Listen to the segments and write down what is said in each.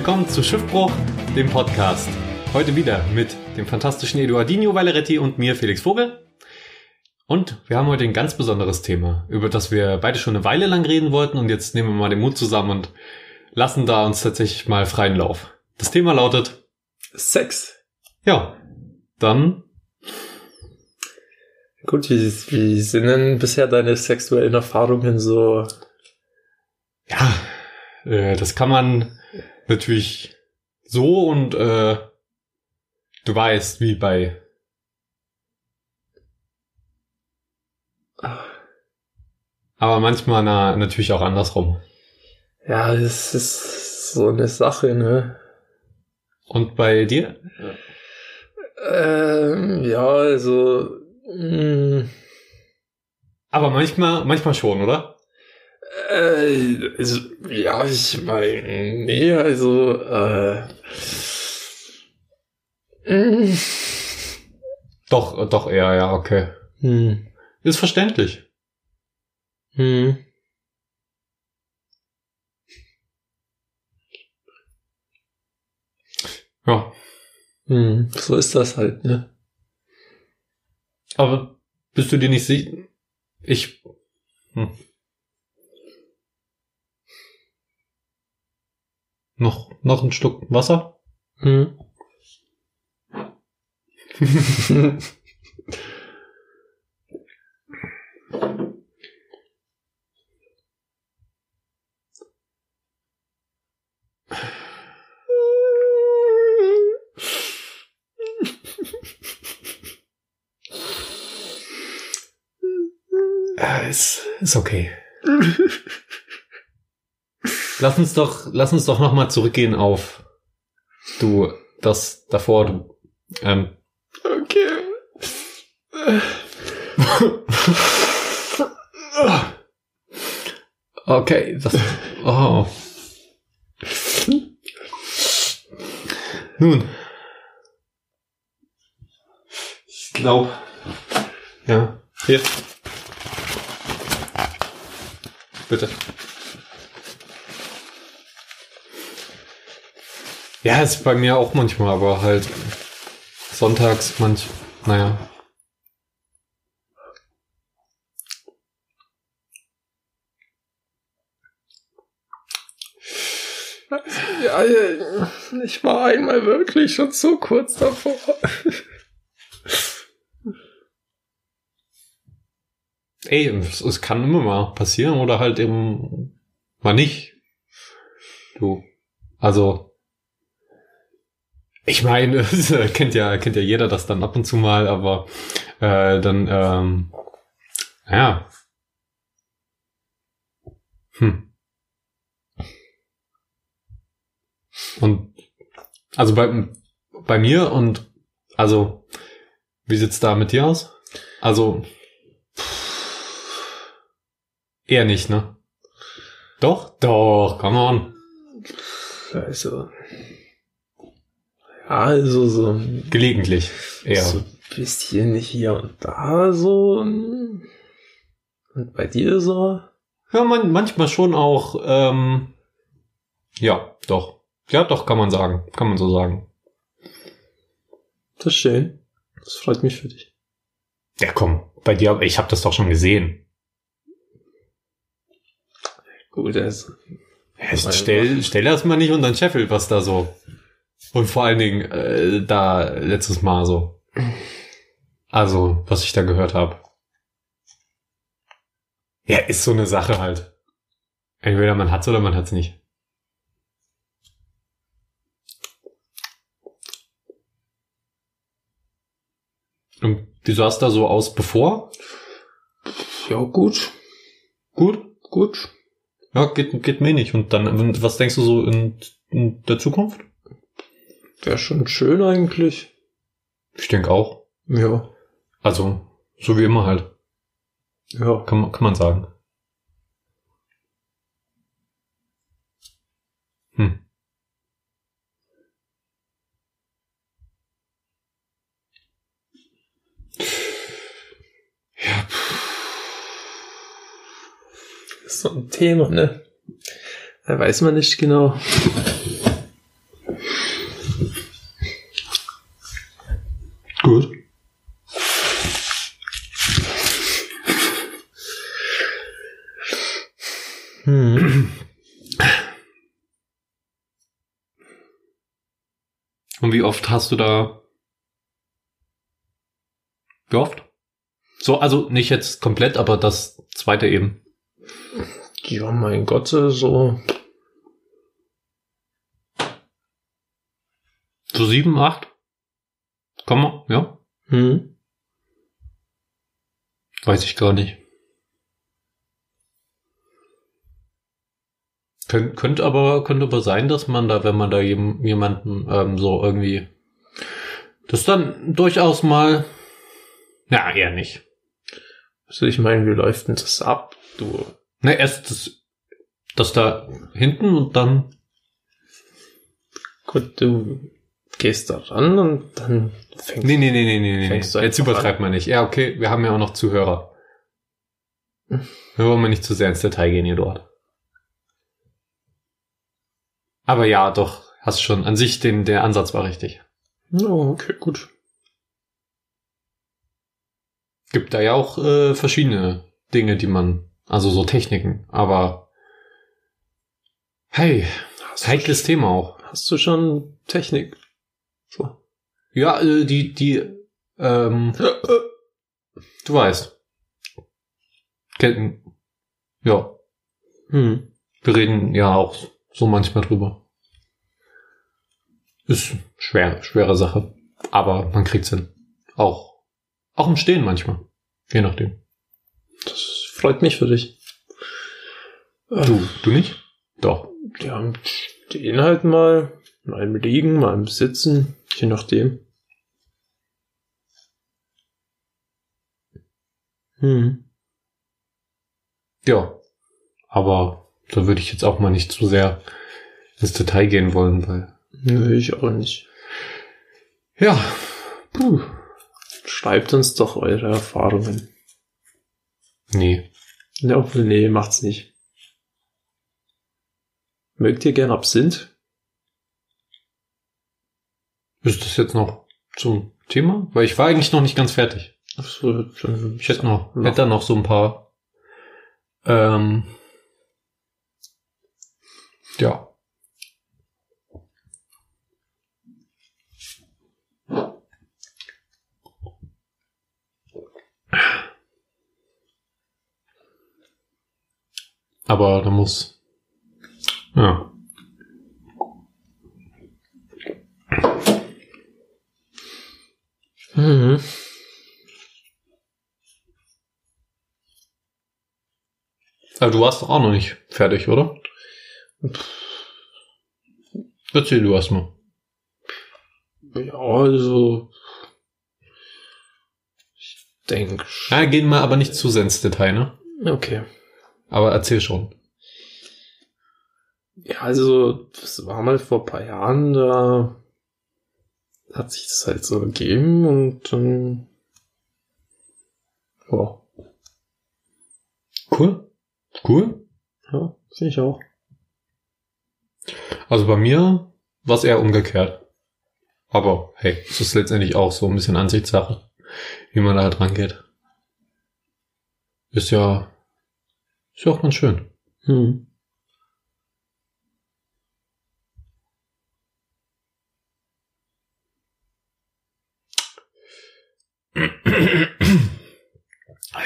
Willkommen zu Schiffbruch, dem Podcast. Heute wieder mit dem fantastischen Eduardino Valeretti und mir, Felix Vogel. Und wir haben heute ein ganz besonderes Thema, über das wir beide schon eine Weile lang reden wollten und jetzt nehmen wir mal den Mut zusammen und lassen da uns tatsächlich mal freien Lauf. Das Thema lautet Sex. Ja, dann Gut, wie, wie sind denn bisher deine sexuellen Erfahrungen so? ja, äh, das kann man natürlich so und äh, du weißt, wie bei aber manchmal na, natürlich auch andersrum. Ja, es ist so eine Sache, ne? Und bei dir? Ähm, ja, also, mh, Aber manchmal, manchmal schon, oder? Äh, also, ja, ich meine, nee, also, äh, mh, Doch, doch eher, ja, okay. hm, Ist verständlich. hm. Ja. Hm, so ist das halt, ne? Aber bist du dir nicht sicher? Ich. Hm. Noch, noch ein Stück Wasser? Hm. Ja, ist, ist okay. lass uns doch, lass uns doch noch mal zurückgehen auf du, das davor, du, ähm, Okay. okay, das, oh. Nun. Ich glaube, ja, hier. Bitte. Ja, ist bei mir auch manchmal, aber halt sonntags manch, naja. Ja, ich war einmal wirklich schon so kurz davor. Ey, es, es kann immer mal passieren oder halt eben mal nicht. Du. Also. Ich meine, es kennt ja, kennt ja jeder das dann ab und zu mal, aber äh, dann, ähm, ja. Hm. Und also bei, bei mir und also, wie sieht's da mit dir aus? Also, Eher nicht, ne? Doch? Doch, come on. Also. Ja, also so. Gelegentlich. Eher. So ein bisschen hier und da so. Und bei dir so. Ja, man, manchmal schon auch, ähm, ja, doch. Ja, doch, kann man sagen. Kann man so sagen. Das ist schön. Das freut mich für dich. Ja, komm, bei dir, ich habe das doch schon gesehen. Gut, also. Jetzt stell, stell das mal nicht unter den Scheffel, was da so. Und vor allen Dingen, äh, da letztes Mal so. Also, was ich da gehört habe. Ja, ist so eine Sache halt. Entweder man hat's oder man hat's nicht. Und wie sah es da so aus bevor? Ja, gut. Gut? Gut. Ja, geht, geht mir nicht. Und dann, was denkst du so in, in der Zukunft? Wäre schon schön eigentlich. Ich denke auch. Ja. Also, so wie immer halt. Ja. Kann, man- kann man sagen. Hm. Ist so ein Thema, ne? Da weiß man nicht genau. Hm. Und wie oft hast du da? Wie oft? So, also nicht jetzt komplett, aber das zweite eben. Ja, mein Gott, so. So sieben, acht? Komm mal, ja? Hm. Weiß ich gar nicht. Könnt, könnte aber, könnte aber sein, dass man da, wenn man da jem- jemanden ähm, so irgendwie das dann durchaus mal. Ja, eher nicht. Also ich meine, wie läuft denn das ab? Du. Na, erst das, das da hinten und dann. Gut, du gehst da ran und dann fängst Nee, nee, nee, nee, nee, nee. Fängst du Jetzt übertreibt man nicht. Ja, okay, wir haben ja auch noch Zuhörer. Hm. Wir wollen mal nicht zu sehr ins Detail gehen hier dort. Aber ja, doch, hast schon. An sich, den, der Ansatz war richtig. Oh, okay, gut. Gibt da ja auch äh, verschiedene Dinge, die man, also so Techniken, aber hey, Hast, heikles Thema auch. hast du schon Technik? So. Ja, äh, die, die, ähm, du weißt. Ketten. Ja, Hm. wir reden ja auch so manchmal drüber. Ist schwer, schwere Sache. Aber man kriegt's hin. Auch, auch im Stehen manchmal. Je nachdem. Das freut mich für dich. Du, du nicht? Doch. Ja, stehen halt mal, mal im Liegen, mal im Sitzen, je nachdem. Hm. Ja. Aber da würde ich jetzt auch mal nicht zu sehr ins Detail gehen wollen, weil. Nö, ich auch nicht. Ja. Puh. Schreibt uns doch eure Erfahrungen. Nee. Ja, nee, macht's nicht. Mögt ihr gern Absinth? Ist das jetzt noch zum Thema? Weil ich war eigentlich noch nicht ganz fertig. Ach so, Ich hätte noch, Mach. hätte da noch so ein paar. Ähm, ja. Aber da muss. Ja. Mhm. Aber du warst doch auch noch nicht fertig, oder? Erzähl du erst mal. Ja, also. Denke. Ja, gehen wir aber nicht zu sehr ins Detail, ne? Okay. Aber erzähl schon. Ja, also, das war mal vor ein paar Jahren, da hat sich das halt so gegeben und dann. Ja, Cool. Cool. ja finde ich auch. Also bei mir war es eher umgekehrt. Aber hey, es ist letztendlich auch so ein bisschen Ansichtssache, wie man da halt rangeht. Ist ja, ist ja auch ganz schön. Hm.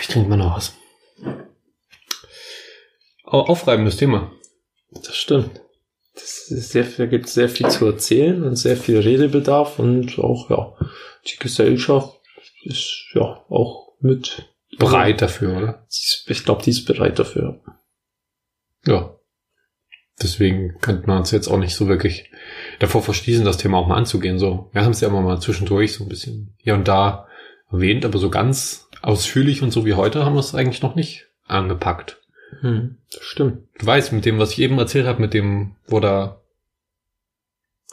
Ich trinke mal noch was. Au- Aufreibendes Thema. Das stimmt. Das sehr, da gibt es sehr viel zu erzählen und sehr viel Redebedarf und auch, ja, die Gesellschaft ist ja auch mit Bereit dafür, oder? Ich glaube, die ist bereit dafür. Ja. Deswegen könnte man uns jetzt auch nicht so wirklich davor verschließen, das Thema auch mal anzugehen. So, wir haben es ja immer mal zwischendurch so ein bisschen hier und da erwähnt, aber so ganz ausführlich und so wie heute haben wir es eigentlich noch nicht angepackt. Hm, das stimmt. Du weißt, mit dem, was ich eben erzählt habe, mit dem, wo da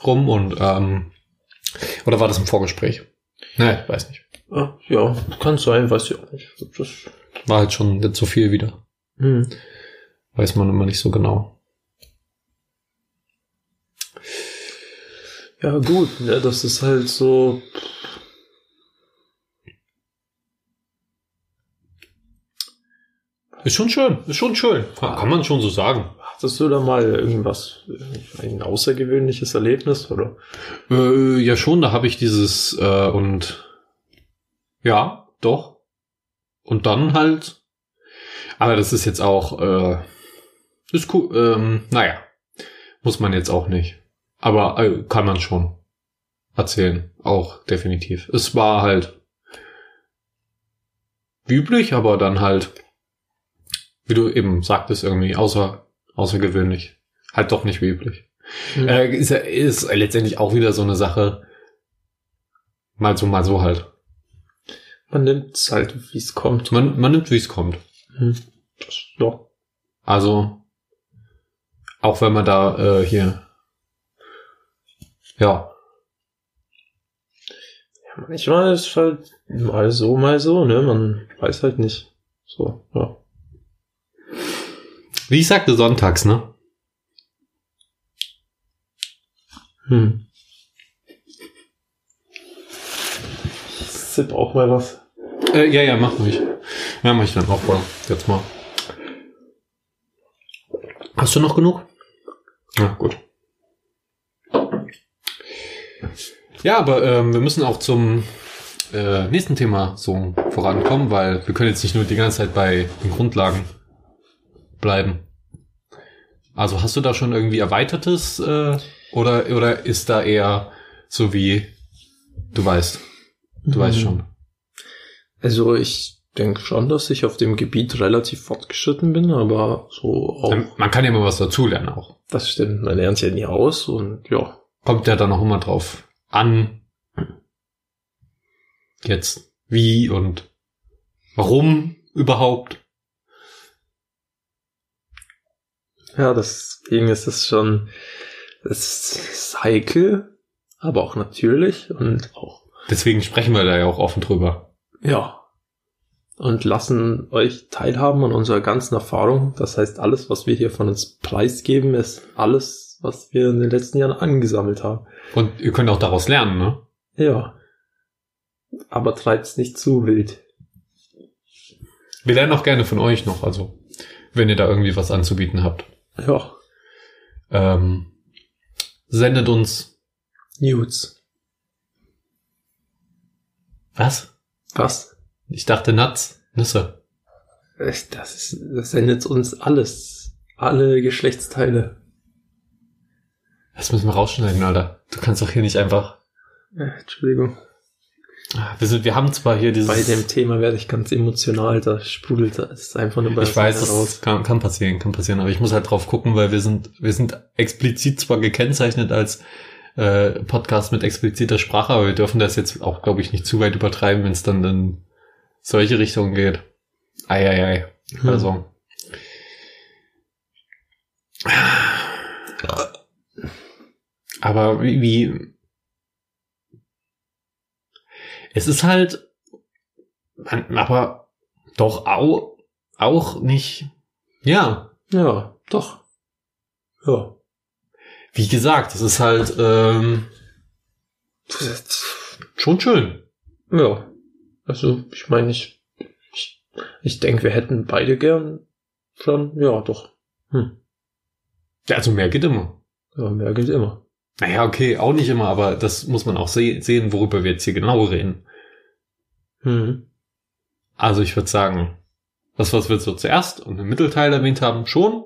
rum und ähm, oder war das im Vorgespräch? Nein, weiß nicht. Ach, ja, kann sein, weiß ich auch nicht. Das war halt schon zu so viel wieder. Mhm. Weiß man immer nicht so genau. Ja, gut, ja, das ist halt so. Ist schon schön, ist schon schön. Kann man schon so sagen. Hattest du da mal irgendwas, ein außergewöhnliches Erlebnis, oder? Äh, ja, schon, da habe ich dieses äh, und ja, doch. Und dann halt. Aber das ist jetzt auch, äh, ist cool, ähm, naja. Muss man jetzt auch nicht. Aber äh, kann man schon erzählen. Auch definitiv. Es war halt üblich, aber dann halt, wie du eben sagtest, irgendwie außer, außergewöhnlich. Halt doch nicht wie üblich. Mhm. Äh, ist, ist letztendlich auch wieder so eine Sache. Mal so, mal so halt. Man nimmt es halt, wie es kommt. Man, man nimmt, wie es kommt. Hm. Das, ja. Also, auch wenn man da äh, hier, ja, ja. Manchmal ist halt mal so, mal so, ne? Man weiß halt nicht. So, ja. wie ich sagte, sonntags, ne? Hm. Ich sipp auch mal was. Äh, ja, ja, mach ruhig. Ja, mach ich dann auch mal. Jetzt mal. Hast du noch genug? Ja, gut. Ja, aber ähm, wir müssen auch zum äh, nächsten Thema so vorankommen, weil wir können jetzt nicht nur die ganze Zeit bei den Grundlagen bleiben. Also hast du da schon irgendwie erweitertes äh, oder oder ist da eher so wie du weißt, du weißt Mhm. schon. Also ich denke schon, dass ich auf dem Gebiet relativ fortgeschritten bin, aber so auch, Ähm, Man kann ja immer was dazulernen auch. das stimmt, man lernt ja nie aus und ja. Kommt ja dann auch immer drauf an. Jetzt wie und warum überhaupt. Ja, deswegen ist es schon, es ist heikel, aber auch natürlich und auch, Deswegen sprechen wir da ja auch offen drüber. Ja. Und lassen euch teilhaben an unserer ganzen Erfahrung. Das heißt, alles, was wir hier von uns preisgeben, ist alles, was wir in den letzten Jahren angesammelt haben. Und ihr könnt auch daraus lernen, ne? Ja. Aber treibt's nicht zu wild. Wir lernen auch gerne von euch noch, also wenn ihr da irgendwie was anzubieten habt. Ja. Ähm, sendet uns Nudes. was? Was? Ich dachte Nuts, Nüsse. Das ist, das sendet uns alles. Alle Geschlechtsteile. Das müssen wir rausschneiden, Alter. Du kannst doch hier nicht einfach. Äh, Entschuldigung. Ah, Wir, sind, wir haben zwar hier dieses. Bei dem Thema werde ich ganz emotional, da sprudelt es einfach nur bei Ich weiß, raus. das kann, kann passieren, kann passieren, aber ich muss halt drauf gucken, weil wir sind, wir sind explizit zwar gekennzeichnet als äh, Podcast mit expliziter Sprache, aber wir dürfen das jetzt auch, glaube ich, nicht zu weit übertreiben, wenn es dann in solche Richtungen geht. Eieiei. Hm. Also. Aber wie, wie es ist halt, aber doch auch, auch nicht, ja, Ja, doch. Ja. Wie gesagt, es ist halt ähm, schon schön. Ja. Also, ich meine, ich, ich, ich denke, wir hätten beide gern schon, ja, doch. Hm. Ja, also mehr geht immer. Ja, mehr geht immer. Naja, okay, auch nicht immer, aber das muss man auch se sehen, worüber wir jetzt hier genau reden. Hm. Also ich würde sagen, das, was wir so zuerst und im Mittelteil erwähnt haben, schon.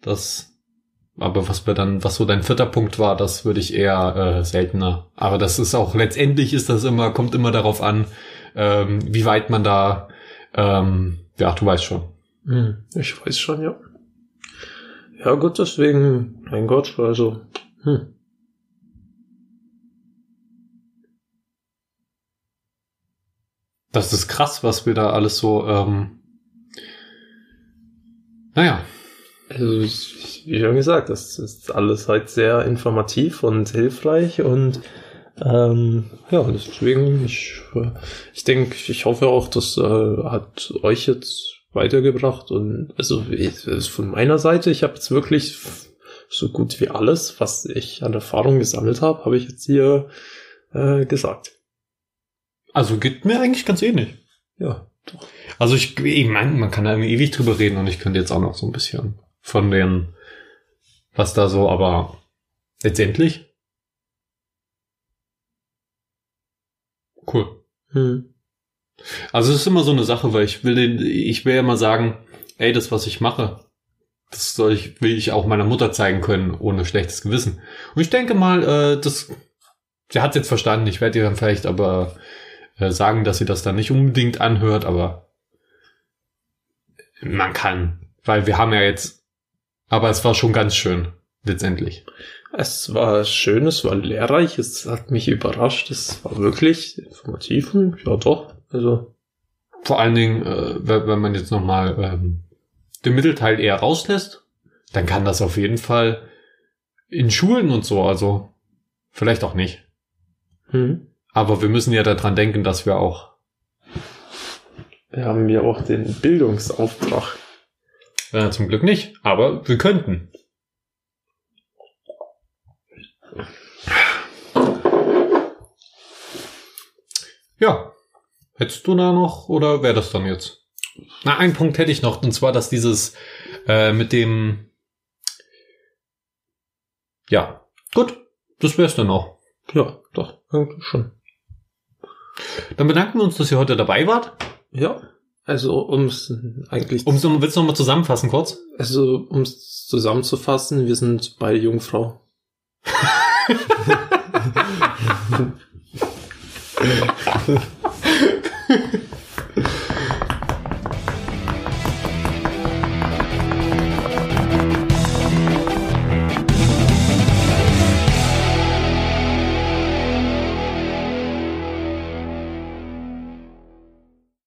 Das, aber was wir dann, was so dein vierter Punkt war, das würde ich eher äh, seltener. Aber das ist auch, letztendlich ist das immer, kommt immer darauf an, ähm, wie weit man da, ähm, ja, du weißt schon. Hm. Ich weiß schon, ja. Ja, gut, deswegen, mein Gott, also, hm. Das ist krass, was wir da alles so, ähm, naja, Also, wie schon gesagt, das ist alles halt sehr informativ und hilfreich und ähm, ja, deswegen, ich, ich denke, ich hoffe auch, das äh, hat euch jetzt weitergebracht und also ich, von meiner Seite, ich habe jetzt wirklich so gut wie alles, was ich an Erfahrung gesammelt habe, habe ich jetzt hier äh, gesagt. Also geht mir eigentlich ganz ähnlich. Ja. Also ich, ich meine, man kann da irgendwie ewig drüber reden und ich könnte jetzt auch noch so ein bisschen von den, was da so, aber letztendlich. Cool. Hm. Also es ist immer so eine Sache, weil ich will den, ich will ja mal sagen, ey, das, was ich mache, das soll ich, will ich auch meiner Mutter zeigen können, ohne schlechtes Gewissen. Und ich denke mal, äh, das, sie hat jetzt verstanden, ich werde ihr dann vielleicht aber äh, sagen, dass sie das dann nicht unbedingt anhört, aber man kann, weil wir haben ja jetzt, aber es war schon ganz schön, letztendlich. Es war schön, es war lehrreich, es hat mich überrascht, es war wirklich informativ ja doch, also. Vor allen Dingen, äh, wenn wenn man jetzt nochmal ähm, den Mittelteil eher rauslässt, dann kann das auf jeden Fall in Schulen und so, also vielleicht auch nicht. Hm. Aber wir müssen ja daran denken, dass wir auch, Wir haben ja auch den Bildungsauftrag. Äh, zum Glück nicht, aber wir könnten. Ja. Hättest du da noch oder wäre das dann jetzt? Na, einen Punkt hätte ich noch, und zwar, dass dieses äh, mit dem Ja, gut, das wär's dann auch. Ja, doch, eigentlich schon. Dann bedanken wir uns, dass ihr heute dabei wart. Ja, also ums eigentlich, Um, um willst du nochmal zusammenfassen kurz? also ums zusammenzufassen, wir sind beide Jungfrau.